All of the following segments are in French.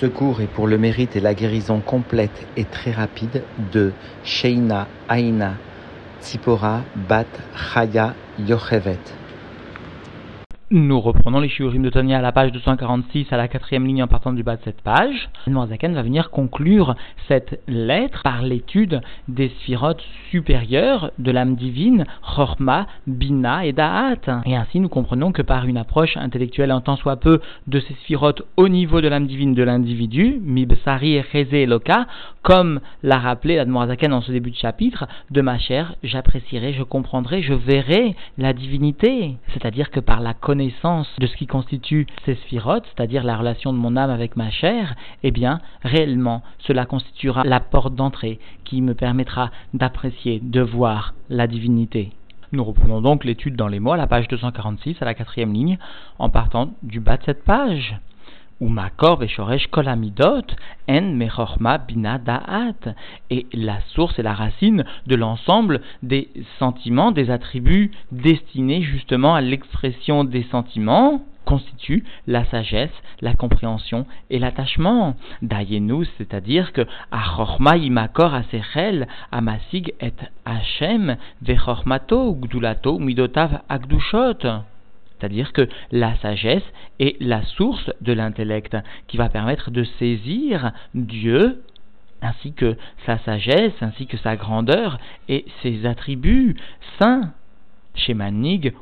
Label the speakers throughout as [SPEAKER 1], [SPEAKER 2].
[SPEAKER 1] Ce cours est pour le mérite et la guérison complète et très rapide de Sheina Aina Tzipora Bat Chaya Yochevet.
[SPEAKER 2] Nous reprenons les shiurim de Tania à la page 246 à la quatrième ligne en partant du bas de cette page. Noirzaken va venir conclure cette lettre par l'étude des sphirotes supérieures de l'âme divine, Chorma, Bina et Da'at. Et ainsi nous comprenons que par une approche intellectuelle en tant soit peu de ces sphirotes au niveau de l'âme divine de l'individu, Mibsari et Eloka, comme l'a rappelé la Noirzaken en ce début de chapitre, de ma chair, j'apprécierai, je comprendrai, je verrai la divinité. C'est-à-dire que par la connaissance de ce qui constitue ces sphirotes, c'est-à-dire la relation de mon âme avec ma chair, eh bien, réellement, cela constituera la porte d'entrée qui me permettra d'apprécier, de voir la divinité. Nous reprenons donc l'étude dans les mots à la page 246, à la quatrième ligne, en partant du bas de cette page. Et la source et la racine de l'ensemble des sentiments, des attributs destinés justement à l'expression des sentiments constitue la sagesse, la compréhension et l'attachement. Dayenu, c'est-à-dire que Achorma imakor asechel amasig et Hashem vechormato midotav agdushot c'est-à-dire que la sagesse est la source de l'intellect qui va permettre de saisir Dieu ainsi que sa sagesse, ainsi que sa grandeur et ses attributs saints. Chez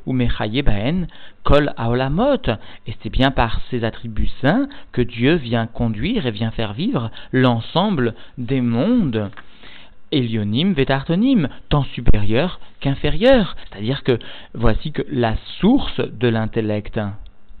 [SPEAKER 2] ou Mechayebaen, Kol Aolamot. Et c'est bien par ces attributs saints que Dieu vient conduire et vient faire vivre l'ensemble des mondes. Elionim Vetartonim, tant supérieur qu'inférieur. C'est-à-dire que voici que la source de l'intellect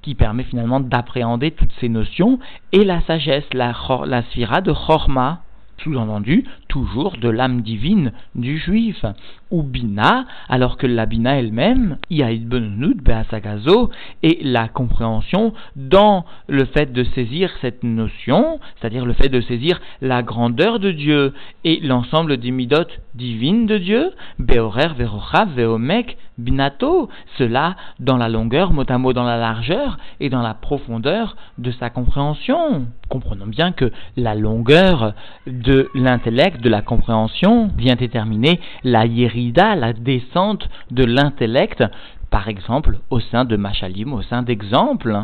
[SPEAKER 2] qui permet finalement d'appréhender toutes ces notions est la sagesse, la, la sphira de Chorma, sous-entendu toujours de l'âme divine du juif, ou Bina, alors que la Bina elle-même, Beasagazo, est la compréhension dans le fait de saisir cette notion, c'est-à-dire le fait de saisir la grandeur de Dieu et l'ensemble des midot divines de Dieu, Beorer, Verochav, Veomek, Binato, cela dans la longueur, mot à mot dans la largeur et dans la profondeur de sa compréhension. Comprenons bien que la longueur de l'intellect, de la compréhension, vient déterminer la yérida, la descente de l'intellect, par exemple au sein de machalim, au sein d'exemples,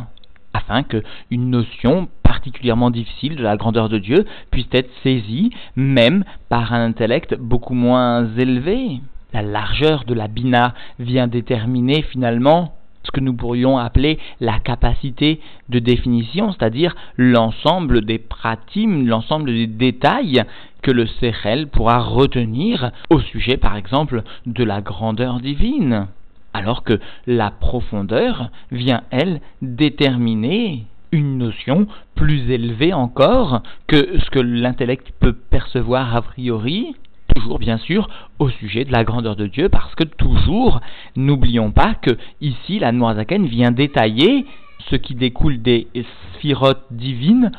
[SPEAKER 2] afin que une notion particulièrement difficile de la grandeur de Dieu puisse être saisie même par un intellect beaucoup moins élevé. La largeur de la bina vient déterminer finalement ce que nous pourrions appeler la capacité de définition, c'est-à-dire l'ensemble des pratimes, l'ensemble des détails que le Sechel pourra retenir au sujet, par exemple, de la grandeur divine, alors que la profondeur vient, elle, déterminer une notion plus élevée encore que ce que l'intellect peut percevoir a priori, toujours bien sûr au sujet de la grandeur de Dieu, parce que toujours, n'oublions pas que ici la Noirzaken vient détailler ce qui découle des sphirotes divines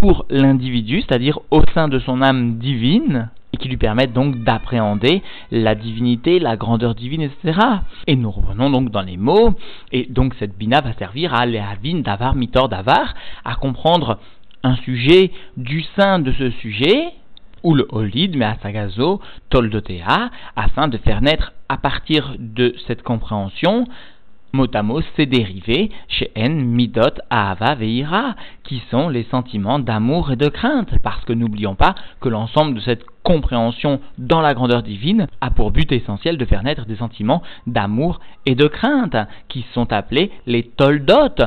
[SPEAKER 2] pour l'individu, c'est-à-dire au sein de son âme divine, et qui lui permettent donc d'appréhender la divinité, la grandeur divine, etc. Et nous revenons donc dans les mots, et donc cette bina va servir à lehavin davar mitor davar, à comprendre un sujet du sein de ce sujet, ou le holid, mais asagazo, toldotea, afin de faire naître à partir de cette compréhension motamos ces dérivés chez En, Midot, Ahava, Veira, qui sont les sentiments d'amour et de crainte, parce que n'oublions pas que l'ensemble de cette compréhension dans la grandeur divine a pour but essentiel de faire naître des sentiments d'amour et de crainte, qui sont appelés les toldot,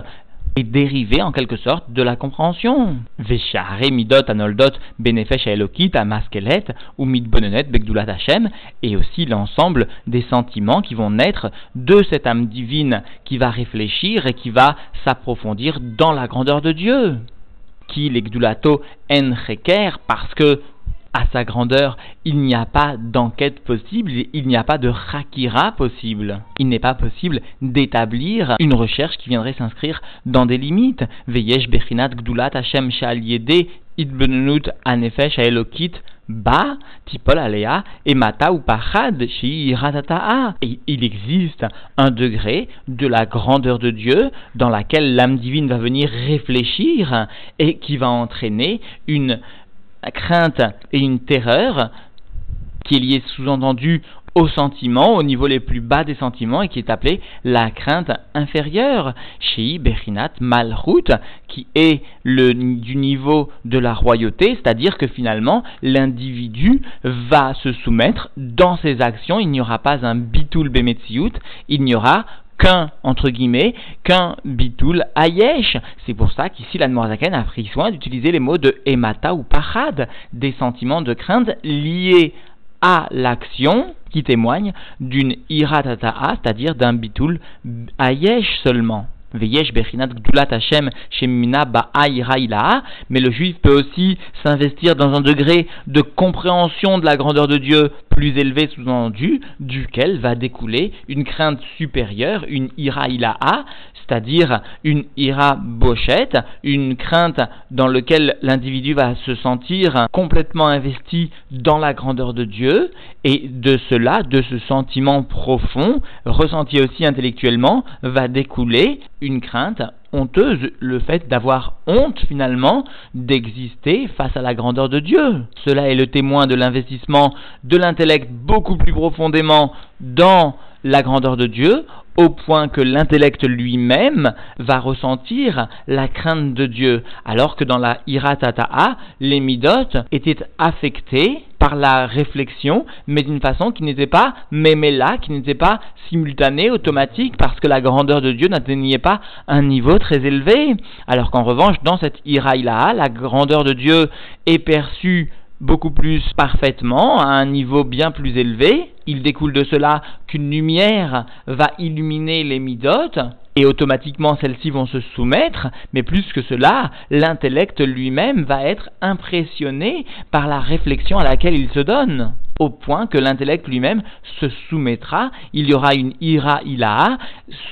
[SPEAKER 2] est dérivé en quelque sorte de la compréhension. Veshare midot anoldot benefesh elokit amaskelet ou midbonenet begdulat Hashem et aussi l'ensemble des sentiments qui vont naître de cette âme divine qui va réfléchir et qui va s'approfondir dans la grandeur de Dieu. Qui l'egdulato en parce que à sa grandeur, il n'y a pas d'enquête possible, il n'y a pas de rakira possible. Il n'est pas possible d'établir une recherche qui viendrait s'inscrire dans des limites. Veyesh bechinat gdulat Hashem idbenut anefesh aelokit ba, tipol alea, et mata ou pachad, il existe un degré de la grandeur de Dieu dans laquelle l'âme divine va venir réfléchir et qui va entraîner une crainte et une terreur qui est liée sous-entendu au sentiment, au niveau les plus bas des sentiments, et qui est appelée la crainte inférieure, chez Bechinat Malchut, qui est le, du niveau de la royauté, c'est-à-dire que finalement, l'individu va se soumettre dans ses actions, il n'y aura pas un bitul bemetziut, il n'y aura qu'un, entre guillemets, qu'un bitul ayesh. C'est pour ça qu'ici, la Noirzaken a pris soin d'utiliser les mots de emata ou parad, des sentiments de crainte liés à l'action qui témoigne d'une iratata'a, c'est-à-dire d'un bitul ayesh seulement. Mais le juif peut aussi s'investir dans un degré de compréhension de la grandeur de Dieu plus élevé sous-entendu, duquel va découler une crainte supérieure, une ira c'est-à-dire une ira bochette, une crainte dans laquelle l'individu va se sentir complètement investi dans la grandeur de Dieu, et de cela, de ce sentiment profond, ressenti aussi intellectuellement, va découler une crainte honteuse, le fait d'avoir honte finalement d'exister face à la grandeur de Dieu. Cela est le témoin de l'investissement de l'intellect beaucoup plus profondément dans la grandeur de Dieu, au point que l'intellect lui-même va ressentir la crainte de Dieu, alors que dans la iratata'a, les midotes étaient affectés par la réflexion, mais d'une façon qui n'était pas méméla, qui n'était pas simultanée, automatique, parce que la grandeur de Dieu n'atteignait pas un niveau très élevé. Alors qu'en revanche, dans cette iraïla, la grandeur de Dieu est perçue beaucoup plus parfaitement, à un niveau bien plus élevé. Il découle de cela qu'une lumière va illuminer les midotes, et automatiquement celles-ci vont se soumettre, mais plus que cela, l'intellect lui-même va être impressionné par la réflexion à laquelle il se donne, au point que l'intellect lui-même se soumettra, il y aura une ira ilaha,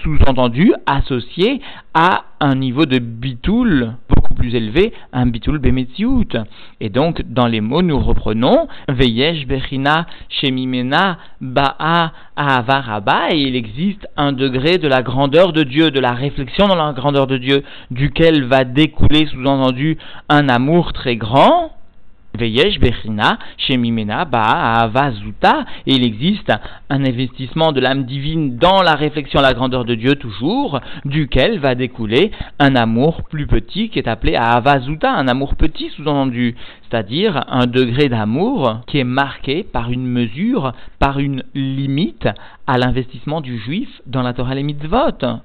[SPEAKER 2] sous-entendu associée à un niveau de bitoul beaucoup plus élevé, un bitoul bemetziut. Et donc, dans les mots, nous reprenons Veyesh Bechina Shemimena Ba'a Avaraba, et il existe un degré de la grandeur de Dieu, de la réflexion dans la grandeur de Dieu, duquel va découler, sous-entendu, un amour très grand, Veyesh Bechina, Shemimena, Ba, Avazuta, et il existe un investissement de l'âme divine dans la réflexion à la grandeur de Dieu toujours, duquel va découler un amour plus petit qui est appelé Avazuta, un amour petit sous-entendu, c'est-à-dire un degré d'amour qui est marqué par une mesure, par une limite à l'investissement du juif dans la Torah les mitzvot.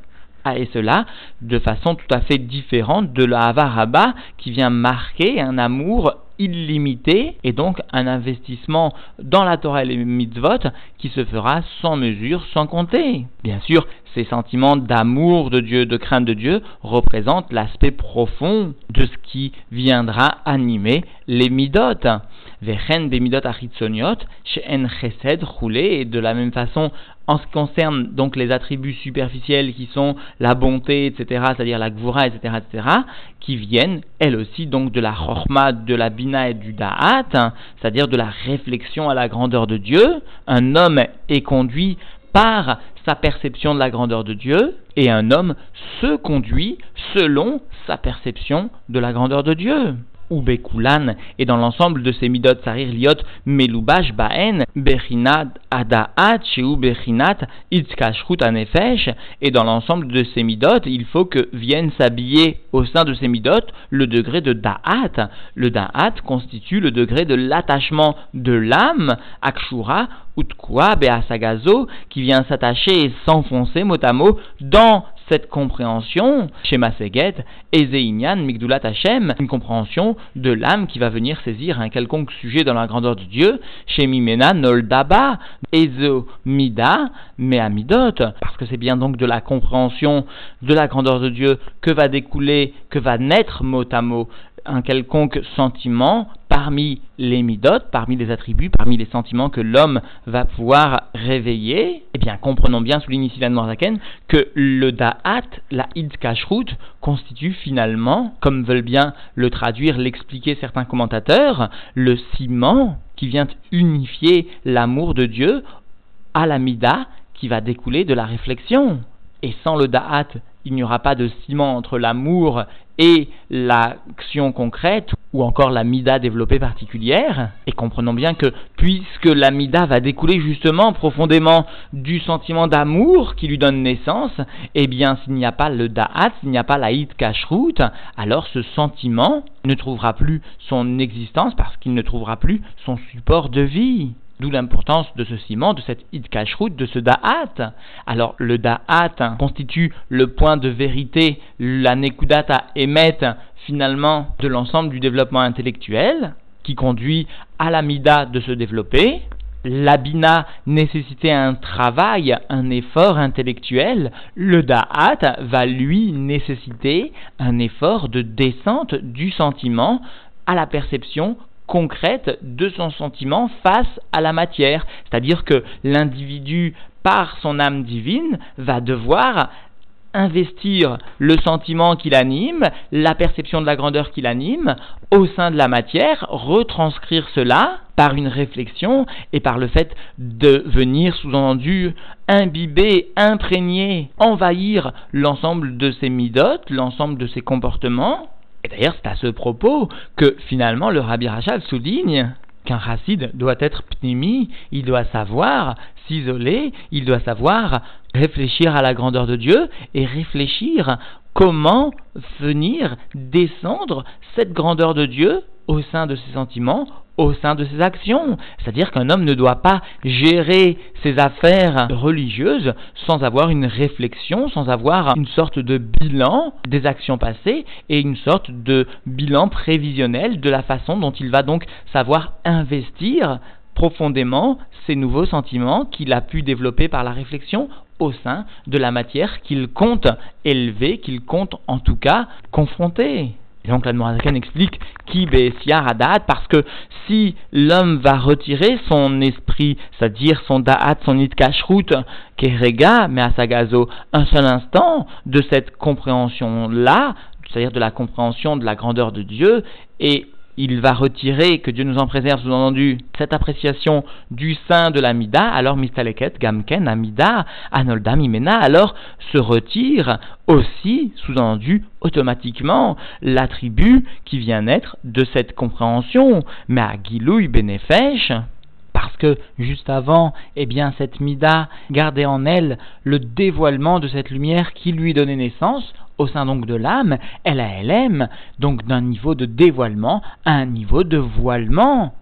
[SPEAKER 2] Ah, et cela de façon tout à fait différente de la Havaraba qui vient marquer un amour illimité et donc un investissement dans la Torah et les mitzvot qui se fera sans mesure, sans compter. Bien sûr, ces sentiments d'amour de Dieu, de crainte de Dieu, représentent l'aspect profond de ce qui viendra animer les midot. Vechen bemidot achitzoniot, she'en chesed roulé, et de la même façon, en ce qui concerne donc les attributs superficiels qui sont la bonté, etc., c'est-à-dire la gvura, etc., etc., qui viennent, elles aussi, donc de la chorma, de la bina et du da'at, c'est-à-dire de la réflexion à la grandeur de Dieu. Un homme est conduit par sa perception de la grandeur de Dieu, et un homme se conduit selon sa perception de la grandeur de Dieu. Ubekulan, et dans l'ensemble de ces midot sarir liot melubash baen, bechinat adaat sheu bechinat itzkashrut anefesh, et dans l'ensemble de ces midot, il faut que vienne s'habiller au sein de ces midot le degré de da'at. Le da'at constitue le degré de l'attachement de l'âme, akshura, utkua, beasagazo, qui vient s'attacher et s'enfoncer mot à mot dans cette compréhension, chez Maseget, Ezeinyan, Migdulat Hashem, une compréhension de l'âme qui va venir saisir un quelconque sujet dans la grandeur de Dieu, chez Mimena, Noldaba, Ezo, Mida, Meamidot, parce que c'est bien donc de la compréhension de la grandeur de Dieu que va découler, que va naître mot à mot un quelconque sentiment parmi les midotes, parmi les attributs, parmi les sentiments que l'homme va pouvoir réveiller, eh bien, comprenons bien, sous ici Zaken, que le da'at, la id kashrut, constitue finalement, comme veulent bien le traduire, l'expliquer certains commentateurs, le ciment qui vient unifier l'amour de Dieu à la mida qui va découler de la réflexion. Et sans le da'at, il n'y aura pas de ciment entre l'amour et l'action concrète, ou encore la mida développée particulière. Et comprenons bien que puisque la mida va découler justement profondément du sentiment d'amour qui lui donne naissance, eh bien s'il n'y a pas le da'at, s'il n'y a pas la hit kashrut, alors ce sentiment ne trouvera plus son existence parce qu'il ne trouvera plus son support de vie. D'où l'importance de ce ciment, de cette idkashrut, de ce da'at. Alors le da'at constitue le point de vérité, la nekudata émet finalement de l'ensemble du développement intellectuel qui conduit à la mida de se développer. L'abina nécessitait un travail, un effort intellectuel. Le da'at va lui nécessiter un effort de descente du sentiment à la perception concrète de son sentiment face à la matière. C'est-à-dire que l'individu, par son âme divine, va devoir investir le sentiment qui l'anime, la perception de la grandeur qui l'anime, au sein de la matière, retranscrire cela par une réflexion et par le fait de venir sous-entendu imbiber, imprégner, envahir l'ensemble de ses midotes, l'ensemble de ses comportements, et d'ailleurs, c'est à ce propos que finalement le Rabbi Rachel souligne qu'un racide doit être pnimi, il doit savoir s'isoler, il doit savoir réfléchir à la grandeur de Dieu et réfléchir comment venir descendre cette grandeur de Dieu au sein de ses sentiments, au sein de ses actions. C'est-à-dire qu'un homme ne doit pas gérer ses affaires religieuses sans avoir une réflexion, sans avoir une sorte de bilan des actions passées et une sorte de bilan prévisionnel de la façon dont il va donc savoir investir profondément ces nouveaux sentiments qu'il a pu développer par la réflexion au sein de la matière qu'il compte élever, qu'il compte en tout cas confronter. Et donc l'Admorazakan explique qui à da'at parce que si l'homme va retirer son esprit, c'est-à-dire son da'at, son itkashrut, kerega, mais à sagazo, un seul instant de cette compréhension-là, c'est-à-dire de la compréhension de la grandeur de Dieu, et il va retirer, que Dieu nous en préserve, sous-entendu, cette appréciation du sein de l'amida, alors mistaleket, gamken, amida, anolda, mimena, alors se retire aussi, sous-entendu, automatiquement, l'attribut qui vient naître de cette compréhension. Mais à Gilouy Benefesh, parce que juste avant, eh bien, cette Mida gardait en elle le dévoilement de cette lumière qui lui donnait naissance, au sein donc de l'âme, elle a elle donc d'un niveau de dévoilement à un niveau de voilement.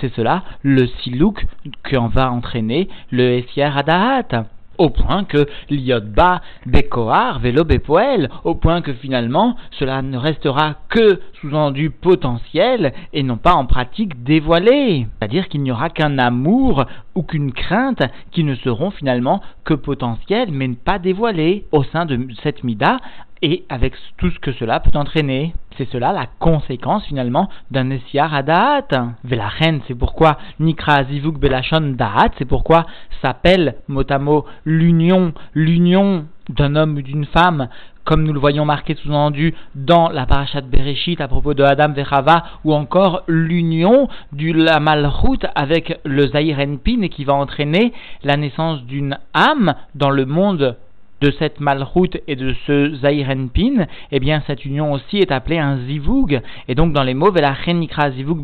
[SPEAKER 2] C'est cela le silouk qu'en va entraîner le Essier Adahat au point que l'iodba bekoar vélo bepoel, au point que finalement cela ne restera que sous-entendu potentiel et non pas en pratique dévoilé. C'est-à-dire qu'il n'y aura qu'un amour ou qu'une crainte qui ne seront finalement que potentiels mais pas dévoilés au sein de cette mida et avec tout ce que cela peut entraîner. C'est cela la conséquence finalement d'un Essiar à Da'at. Velachen, c'est pourquoi Nikra Zivuk Belachon Da'at, c'est pourquoi s'appelle mot l'union, l'union d'un homme ou d'une femme, comme nous le voyons marqué sous-entendu dans la parashat Bereshit à propos de Adam Vechava, ou encore l'union du la avec le Zahir Enpin qui va entraîner la naissance d'une âme dans le monde de cette malroute et de ce Zairenpin, eh bien cette union aussi est appelée un zivug. Et donc dans les mots zivug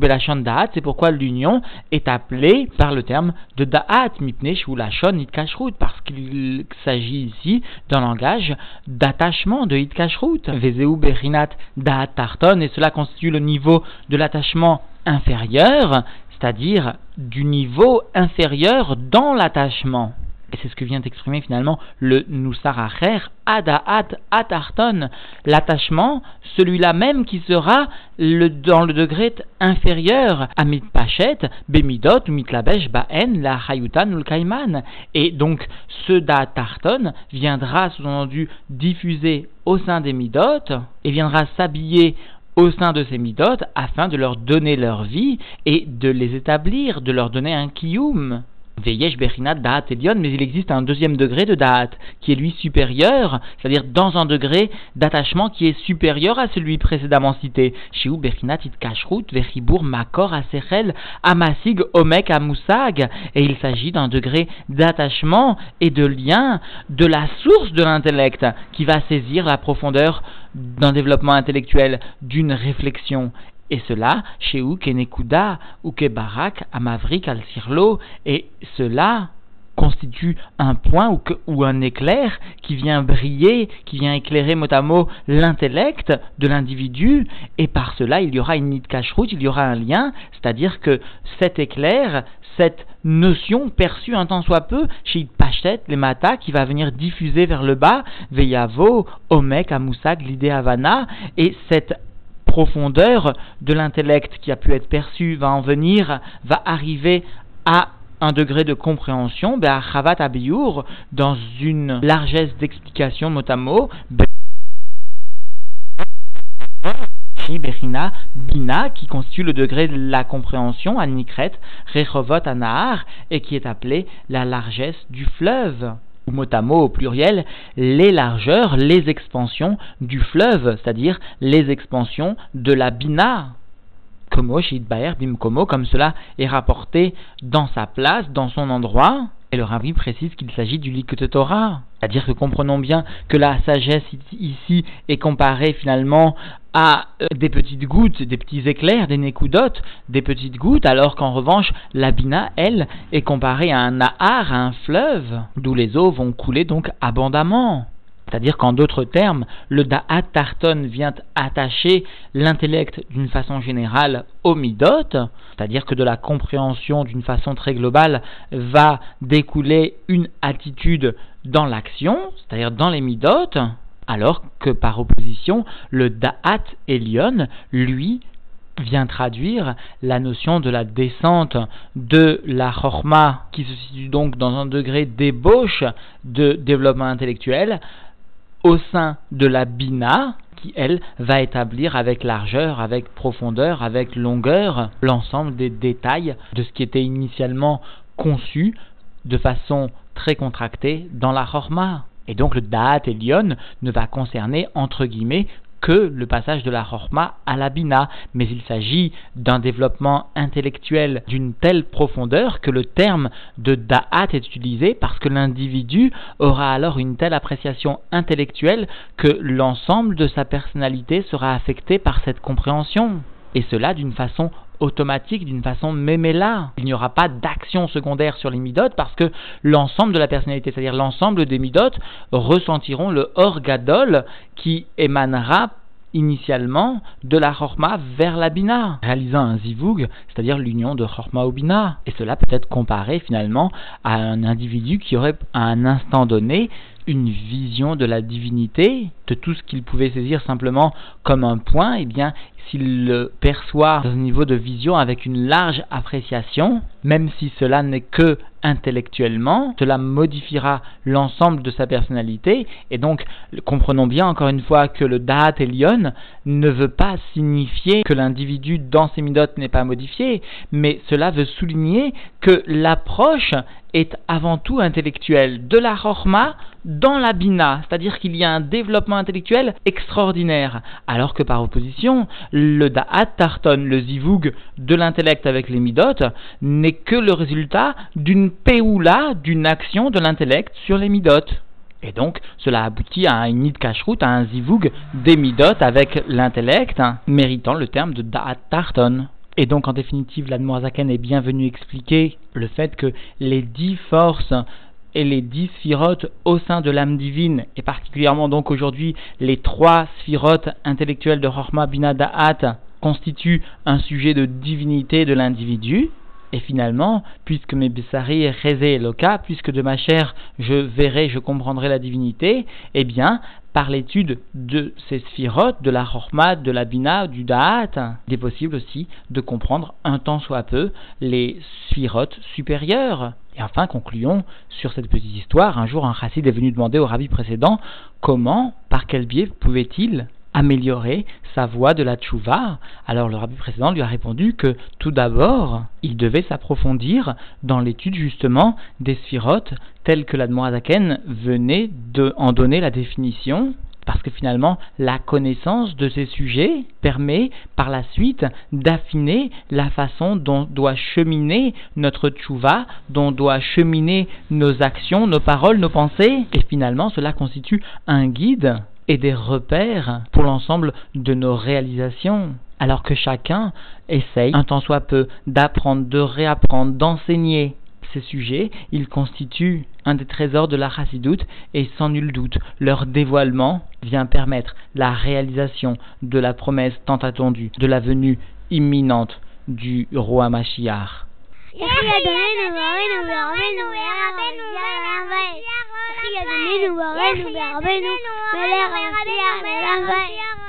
[SPEAKER 2] c'est pourquoi l'union est appelée par le terme de da'at, mipnech ou lachon itkashrut, parce qu'il s'agit ici d'un langage d'attachement de itkashrut. Vezeu berinat da'at tarton, et cela constitue le niveau de l'attachement inférieur, c'est-à-dire du niveau inférieur dans l'attachement. Et c'est ce que vient d'exprimer finalement le Nusaracher, Adaat Atarton, l'attachement, celui-là même qui sera le, dans le degré inférieur à Mitpachet, Bemidot, Mitlabesh, Baen, la Hayutan ou le Kaiman. Et donc ce Da'atarton viendra sous-entendu diffuser au sein des Midot et viendra s'habiller au sein de ces midotes afin de leur donner leur vie et de les établir, de leur donner un kiyum. Da'at mais il existe un deuxième degré de Da'at, qui est lui supérieur, c'est-à-dire dans un degré d'attachement qui est supérieur à celui précédemment cité. Shiu Bechinat Kashrut, Vechibur Makor Asechel Amasig Omek Amusag, et il s'agit d'un degré d'attachement et de lien de la source de l'intellect qui va saisir la profondeur d'un développement intellectuel, d'une réflexion. Et cela, chez ou Kenekuda, ou Kebarak, Amavrik, Al-Sirlo, et cela constitue un point ou, un éclair qui vient briller, qui vient éclairer mot à mot l'intellect de l'individu, et par cela il y aura une nid il y aura un lien, c'est-à-dire que cet éclair, cette notion perçue un temps soit peu chez Pachet, les Mata, qui va venir diffuser vers le bas, Veyavo, Omek, Amusag, l'idée Havana, et cette profondeur de l'intellect qui a pu être perçu va en venir, va arriver à un degré de compréhension, ben, Chavat Abiyur, dans une largesse d'explication mot à mot, Bina, qui constitue le degré de la compréhension, à Nikret, Rechovot Anahar, et qui est appelé la largesse du fleuve ou mot à mot au pluriel, les largeurs, les expansions du fleuve, c'est-à-dire les expansions de la bina. Comme cela est rapporté dans sa place, dans son endroit. Et le rabbi précise qu'il s'agit du Likut Torah. C'est-à-dire que comprenons bien que la sagesse ici est comparée finalement à euh, des petites gouttes, des petits éclairs, des nécoudotes, des petites gouttes, alors qu'en revanche, la bina, elle, est comparée à un nahar, à un fleuve, d'où les eaux vont couler donc abondamment. C'est-à-dire qu'en d'autres termes, le Da'at Tarton vient attacher l'intellect d'une façon générale au Midot, c'est-à-dire que de la compréhension d'une façon très globale va découler une attitude dans l'action, c'est-à-dire dans les Midot, alors que par opposition, le Da'at Elion, lui, vient traduire la notion de la descente de la chorma qui se situe donc dans un degré d'ébauche de développement intellectuel au sein de la bina, qui elle va établir avec largeur, avec profondeur, avec longueur l'ensemble des détails de ce qui était initialement conçu de façon très contractée dans la Chorma. Et donc le Da'at Elion ne va concerner entre guillemets que le passage de la Chorma à la Bina, mais il s'agit d'un développement intellectuel d'une telle profondeur que le terme de Da'at est utilisé parce que l'individu aura alors une telle appréciation intellectuelle que l'ensemble de sa personnalité sera affecté par cette compréhension. Et cela d'une façon automatique d'une façon méméla. Il n'y aura pas d'action secondaire sur les midotes parce que l'ensemble de la personnalité, c'est-à-dire l'ensemble des midotes, ressentiront le orgadol qui émanera initialement de la chorma vers la bina, réalisant un zivug, c'est-à-dire l'union de chorma au bina. Et cela peut être comparé finalement à un individu qui aurait à un instant donné une vision de la divinité, de tout ce qu'il pouvait saisir simplement comme un point, et eh bien, s'il le perçoit dans un niveau de vision avec une large appréciation, même si cela n'est que intellectuellement, cela modifiera l'ensemble de sa personnalité, et donc comprenons bien encore une fois que le Da'at Elion ne veut pas signifier que l'individu dans ses midotes n'est pas modifié, mais cela veut souligner que l'approche est avant tout intellectuelle de la Chorma dans la Bina, c'est-à-dire qu'il y a un développement intellectuel extraordinaire, alors que par opposition, le Da'at Tarton, le Zivug de l'intellect avec les midotes, n'est que le résultat d'une péoula, d'une action de l'intellect sur les midotes. Et donc, cela aboutit à une nid à un zivug des midotes avec l'intellect, hein, méritant le terme de da'at tarton. Et donc, en définitive, l'Admorazaken est bienvenu expliquer le fait que les dix forces et les dix sphirotes au sein de l'âme divine, et particulièrement donc aujourd'hui les trois sphirotes intellectuelles de Chorma Bina Da'at, constituent un sujet de divinité de l'individu, et finalement, puisque mes Bessari est loka, puisque de ma chair je verrai, je comprendrai la divinité, eh bien, par l'étude de ces sphirotes, de la Chorma, de la Bina, du Da'at, il est possible aussi de comprendre un temps soit peu les sphirotes supérieures. Et enfin, concluons sur cette petite histoire. Un jour, un chassid est venu demander au rabbi précédent comment, par quel biais pouvait-il améliorer sa voie de la tchouva Alors le rabbi précédent lui a répondu que tout d'abord, il devait s'approfondir dans l'étude justement des sphirotes telles que la Zaken venait de en donner la définition parce que finalement la connaissance de ces sujets permet par la suite d'affiner la façon dont doit cheminer notre tchouva, dont doit cheminer nos actions, nos paroles, nos pensées, et finalement cela constitue un guide et des repères pour l'ensemble de nos réalisations. Alors que chacun essaye, un tant soit peu, d'apprendre, de réapprendre, d'enseigner ces sujets, ils constituent un des trésors de la chassidoute et sans nul doute, leur dévoilement vient permettre la réalisation de la promesse tant attendue de la venue imminente du roi Mashiach.
[SPEAKER 3] Merci à nous, nous, nous, nous, nous, nous, nous, nous, nous, nous,